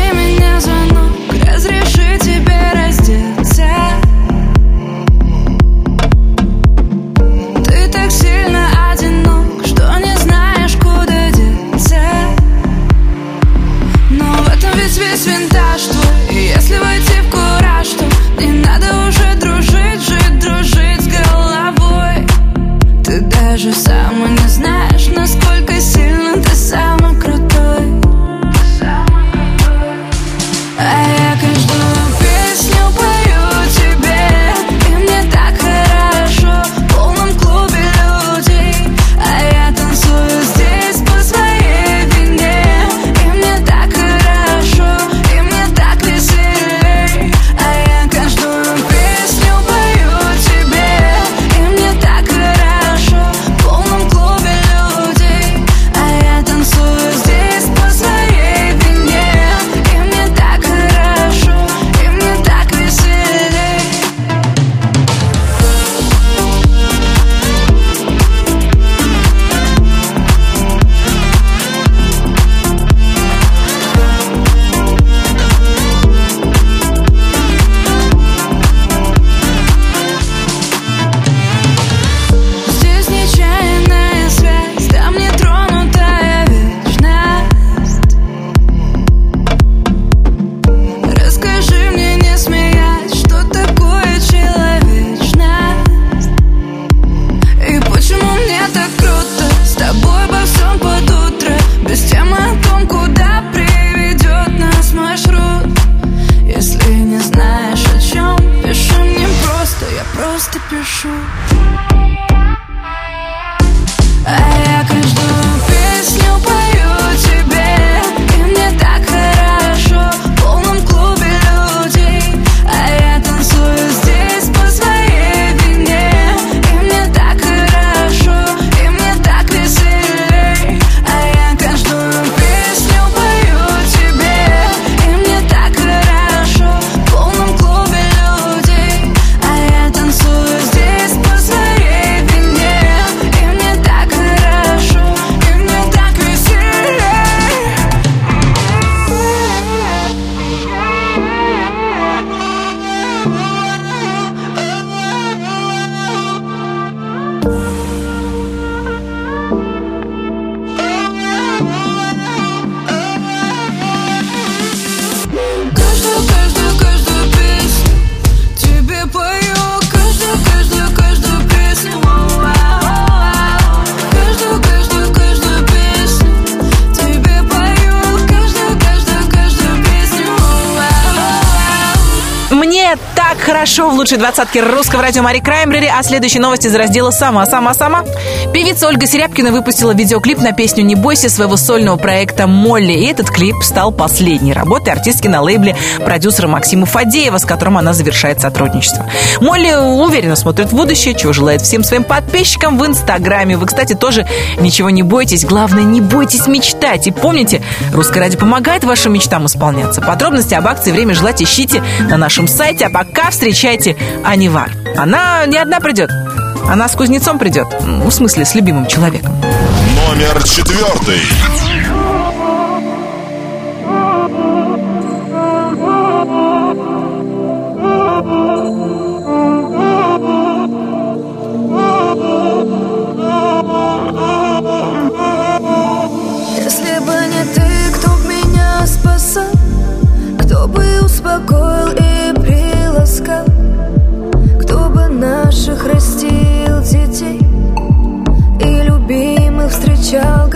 Лучшей двадцатке русского радио Мари Краймбрери, а следующие новости из раздела «Сама, сама, сама». Певица Ольга Серябкина выпустила видеоклип на песню «Не бойся» своего сольного проекта «Молли». И этот клип стал последней работой артистки на лейбле продюсера Максима Фадеева, с которым она завершает сотрудничество. Молли уверенно смотрит в будущее, чего желает всем своим подписчикам в Инстаграме. Вы, кстати, тоже ничего не бойтесь. Главное, не бойтесь мечтать. И помните, Русское радио помогает вашим мечтам исполняться. Подробности об акции «Время желать» ищите на нашем сайте. А пока встречайте Анивар. Она не одна придет. Она с кузнецом придет. Ну, В смысле, с любимым человеком. Номер четвертый. Любимых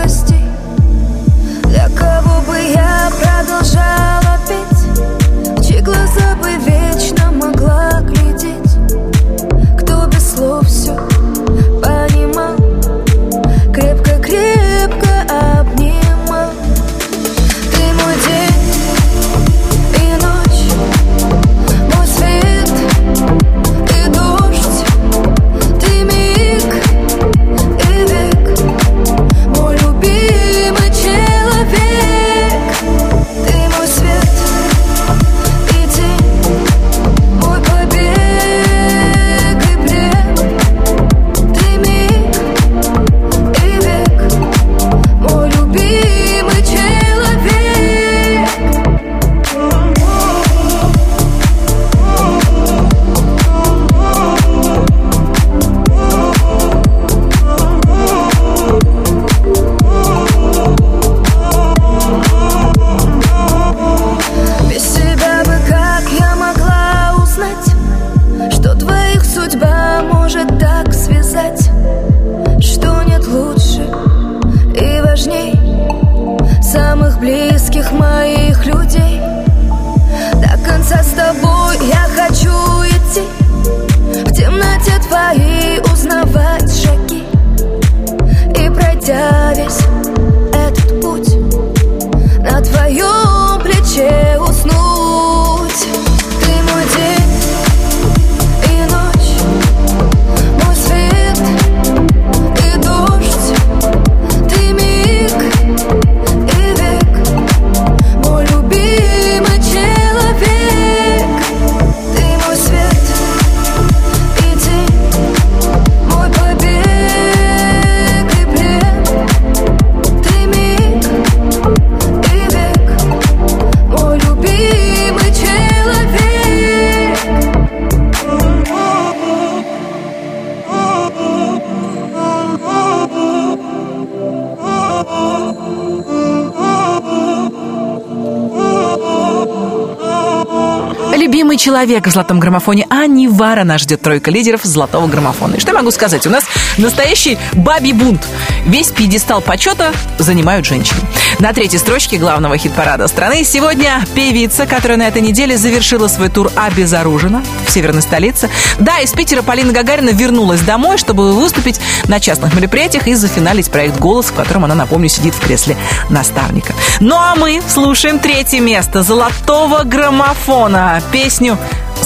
человек в золотом граммофоне Ани Вара нас ждет тройка лидеров золотого граммофона. И что я могу сказать? У нас настоящий бабий бунт. Весь пьедестал почета занимают женщины. На третьей строчке главного хит-парада страны сегодня певица, которая на этой неделе завершила свой тур обезоружена в северной столице. Да, из Питера Полина Гагарина вернулась домой, чтобы выступить на частных мероприятиях и зафиналить проект «Голос», в котором она, напомню, сидит в кресле наставника. Ну а мы слушаем третье место золотого граммофона. Песню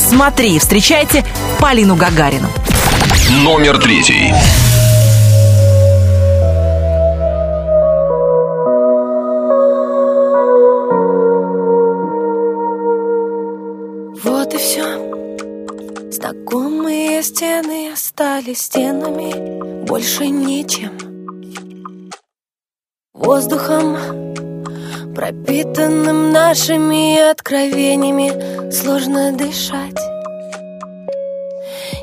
«Смотри». Встречайте Полину Гагарину. Номер третий. Вот и все. Знакомые стены остались стенами, больше ничем. Воздухом, пропитанным нашими откровениями, сложно дышать.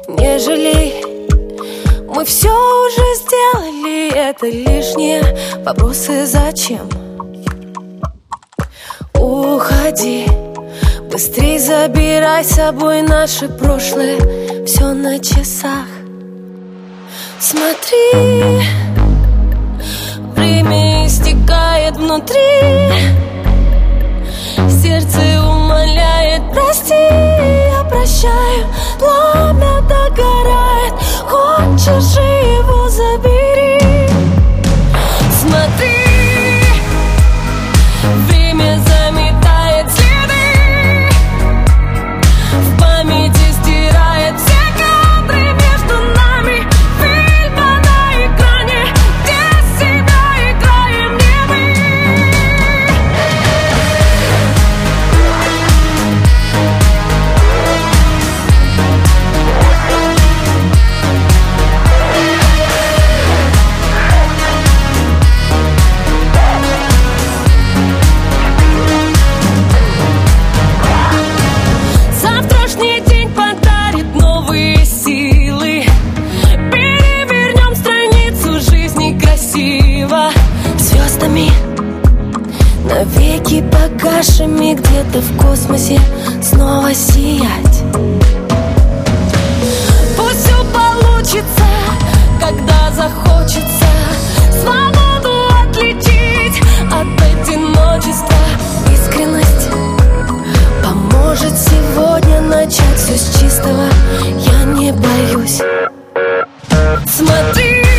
Не жалей, мы все уже сделали, это лишние вопросы зачем? Уходи. Быстрей забирай с собой наше прошлое Все на часах Смотри Время истекает внутри. Сердце умоляет Прости, я прощаю Пламя догорает Хочешь его забери Погашими где-то в космосе Снова сиять. Пусть все получится, когда захочется Свободу отличить от одиночества. Искренность Поможет сегодня начать все с чистого. Я не боюсь. Смотри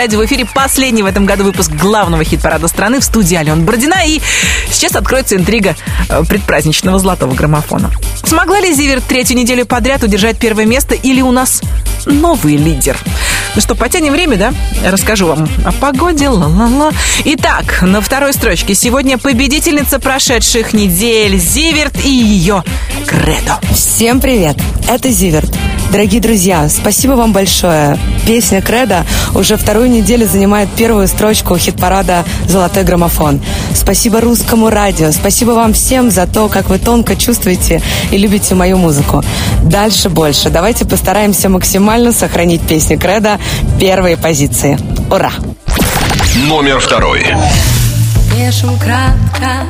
радио» в эфире последний в этом году выпуск главного хит-парада страны в студии Алена Бородина. И сейчас откроется интрига э, предпраздничного золотого граммофона. Смогла ли Зиверт третью неделю подряд удержать первое место или у нас новый лидер? Ну что, потянем время, да? Расскажу вам о погоде, ла-ла-ла. Итак, на второй строчке сегодня победительница прошедших недель Зиверт и ее Кредо. Всем привет! Это Зиверт. Дорогие друзья, спасибо вам большое. Песня Кредо уже вторую неделю занимает первую строчку хит-парада «Золотой граммофон». Спасибо русскому радио, спасибо вам всем за то, как вы тонко чувствуете и любите мою музыку. Дальше больше. Давайте постараемся максимально сохранить песню Кредо первые позиции. Ура! Номер второй. Пишем кратко,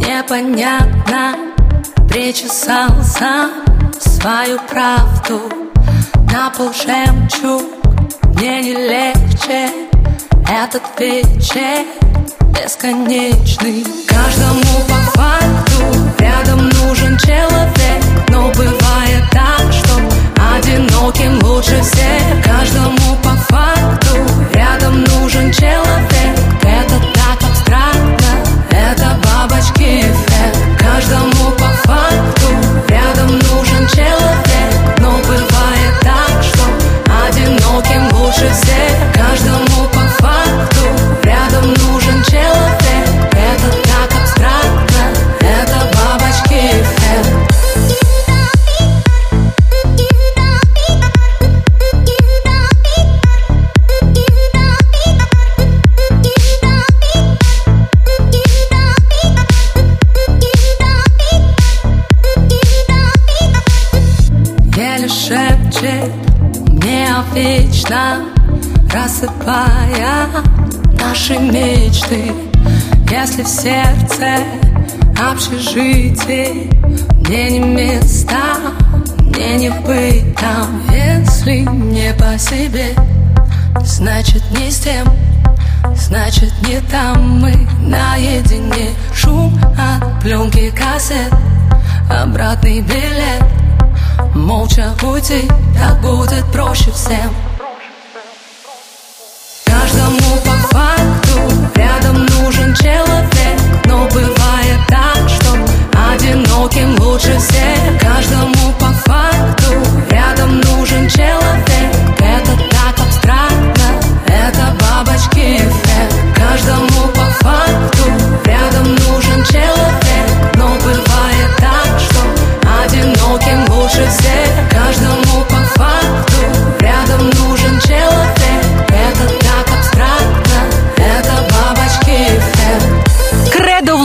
непонятно Причесал сам свою правду. На пол жемчуг мне не легче. Этот вечер бесконечный. Каждому по факту рядом нужен человек. Но бывает так, что fit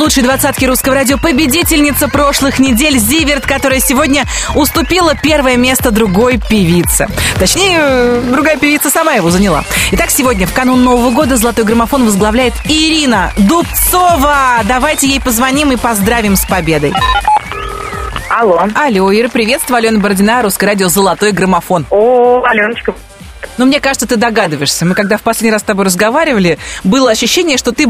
лучшей двадцатке русского радио победительница прошлых недель Зиверт, которая сегодня уступила первое место другой певице. Точнее, э, другая певица сама его заняла. Итак, сегодня в канун Нового года золотой граммофон возглавляет Ирина Дубцова. Давайте ей позвоним и поздравим с победой. Алло. Алло, Ира, приветствую. Алена Бородина, Русское радио «Золотой граммофон». О, Аленочка. Ну, мне кажется, ты догадываешься. Мы когда в последний раз с тобой разговаривали, было ощущение, что ты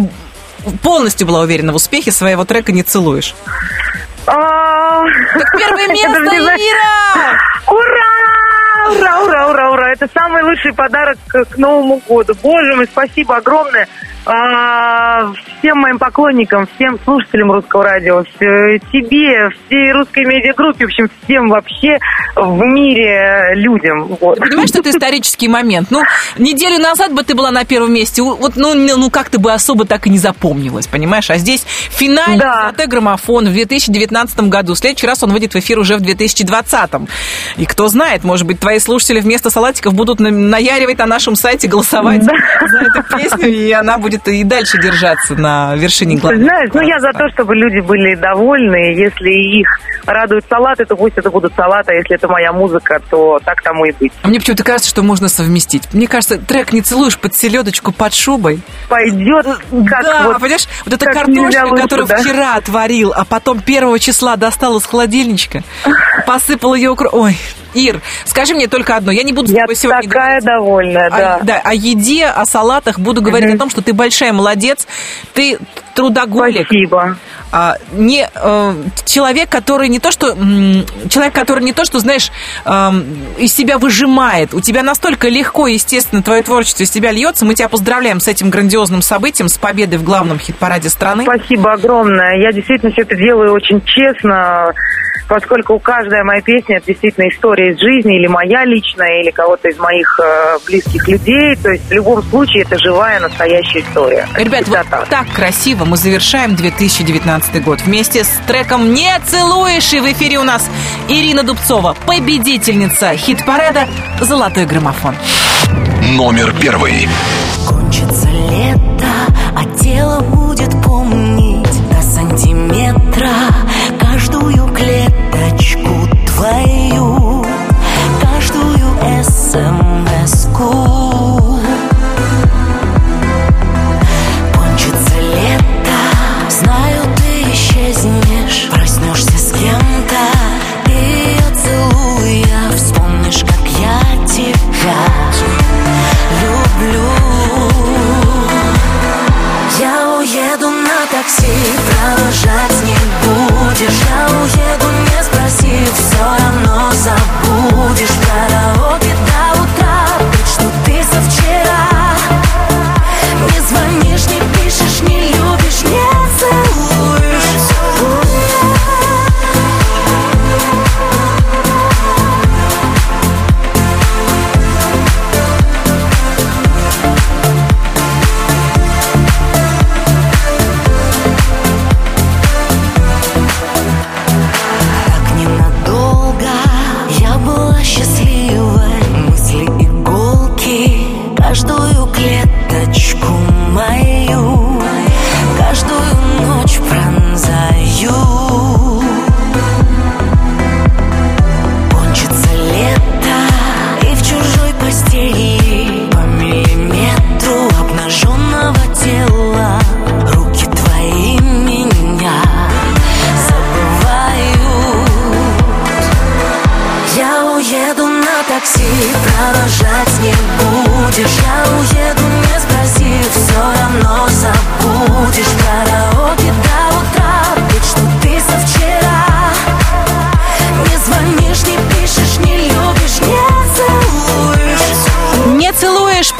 полностью была уверена в успехе своего трека «Не целуешь». А, Так первое место, даже не знаю. Ира! Ура! Ура, ура, ура, ура! Это самый лучший подарок к, Новому году. Боже мой, спасибо огромное всем моим поклонникам, всем слушателям русского радио, тебе, всей русской медиагруппе, в общем, всем вообще в мире людям. Вот. Ты понимаешь, что это исторический момент? Ну, неделю назад бы ты была на первом месте. Вот, ну, ну как-то бы особо так и не запомнилась, понимаешь? А здесь финальный золотой граммофон в 2019 году. В следующий раз он выйдет в эфир уже в 2020. И кто знает, может быть, твои слушатели вместо салатиков будут на- наяривать на нашем сайте, голосовать за эту песню, и она будет и дальше держаться на вершине главного. Знаешь, ну я за то, чтобы люди были довольны. Если их радуют салаты, то пусть это будут салаты. А если это моя музыка, то так тому и быть. А Мне почему-то кажется, что можно совместить. Мне кажется, трек «Не целуешь» под селедочку, под шубой. Пойдет как да, вот- понимаешь, вот эта картошка, лучше, которую да. вчера отварил, а потом первого числа достал из холодильничка, посыпал ее укро... Ой, Ир, скажи мне только одно. Я не буду с тобой сегодня такая довольная, о, да. да, о еде, о салатах. Буду говорить о том, что ты большая молодец, ты трудоголик. Спасибо. А, не э, человек, который не то что человек, который не то что знаешь эм, из себя выжимает. У тебя настолько легко, естественно, твое творчество из тебя льется. Мы тебя поздравляем с этим грандиозным событием, с победой в главном хит-параде страны. Спасибо огромное. Я действительно все это делаю очень честно, поскольку каждая моя песня это действительно история из жизни, или моя личная, или кого-то из моих э, близких людей. То есть в любом случае это живая, настоящая история. Ребят, вот так красиво мы завершаем 2019 год. Вместе с треком «Не целуешь» и в эфире у нас Ирина Дубцова, победительница хит-парада «Золотой граммофон». Номер первый. Кончится лето, а тело будет помнить до сантиметра каждую клеточку твою, каждую смс-ку. Такси, провожать не будешь. Я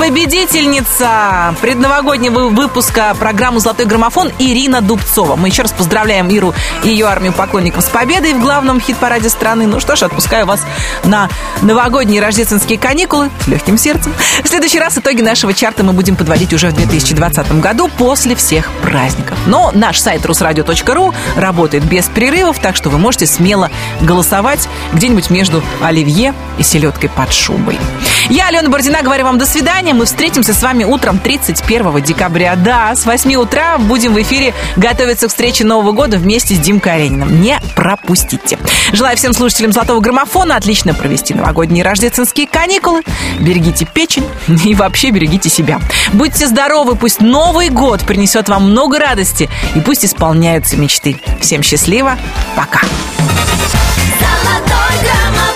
победительница предновогоднего выпуска программы «Золотой граммофон» Ирина Дубцова. Мы еще раз поздравляем Иру и ее армию поклонников с победой в главном хит-параде страны. Ну что ж, отпускаю вас на новогодние рождественские каникулы с легким сердцем. В следующий раз итоги нашего чарта мы будем подводить уже в 2020 году после всех праздников. Но наш сайт русрадио.ру работает без перерывов, так что вы можете смело голосовать где-нибудь между оливье и селедкой под шубой. Я, Алена Бородина, говорю вам до свидания. Мы встретимся с вами утром 31 декабря. Да, с 8 утра будем в эфире готовиться к встрече Нового года вместе с Димкой Олениным. Не пропустите. Желаю всем слушателям «Золотого граммофона» отлично провести новогодние рождественские каникулы. Берегите печень и вообще берегите себя. Будьте здоровы, пусть Новый год принесет вам много радости и пусть исполняются мечты. Всем счастливо, пока. Золотой грамм.